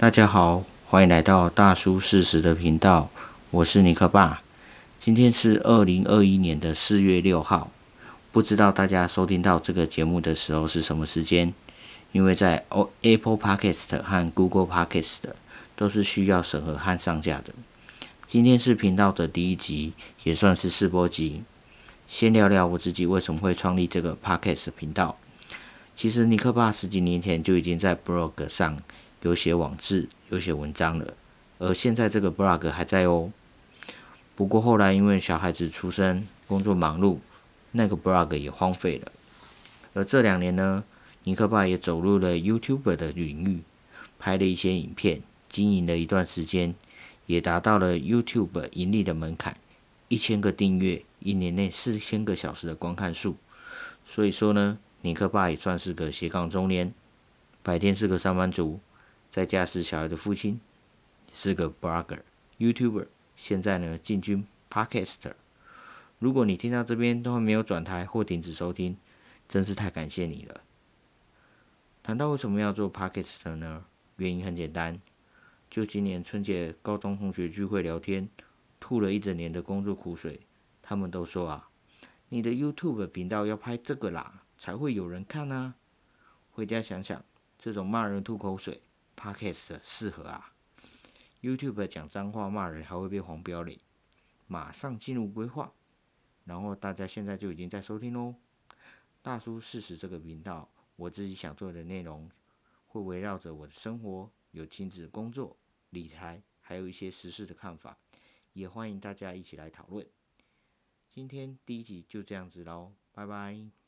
大家好，欢迎来到大叔四十的频道，我是尼克爸。今天是二零二一年的四月六号，不知道大家收听到这个节目的时候是什么时间？因为在 Apple Podcast 和 Google Podcast 都是需要审核和上架的。今天是频道的第一集，也算是试播集。先聊聊我自己为什么会创立这个 Podcast 频道。其实尼克爸十几年前就已经在 Blog 上。有写网志，有写文章了，而现在这个 blog 还在哦。不过后来因为小孩子出生，工作忙碌，那个 blog 也荒废了。而这两年呢，尼克爸也走入了 YouTube 的领域，拍了一些影片，经营了一段时间，也达到了 YouTube 盈利的门槛，一千个订阅，一年内四千个小时的观看数。所以说呢，尼克爸也算是个斜杠中年，白天是个上班族。在家是小孩的父亲，是个 blogger、YouTuber，现在呢进军 Podcaster。如果你听到这边都还没有转台或停止收听，真是太感谢你了。谈到为什么要做 Podcaster 呢？原因很简单，就今年春节高中同学聚会聊天，吐了一整年的工作苦水，他们都说啊，你的 YouTube 频道要拍这个啦，才会有人看啊。回家想想，这种骂人吐口水。Podcast 适合啊，YouTube 讲脏话骂人还会被黄标嘞，马上进入规划，然后大家现在就已经在收听喽。大叔四十这个频道，我自己想做的内容会围绕着我的生活，有亲子、工作、理财，还有一些时事的看法，也欢迎大家一起来讨论。今天第一集就这样子喽，拜拜。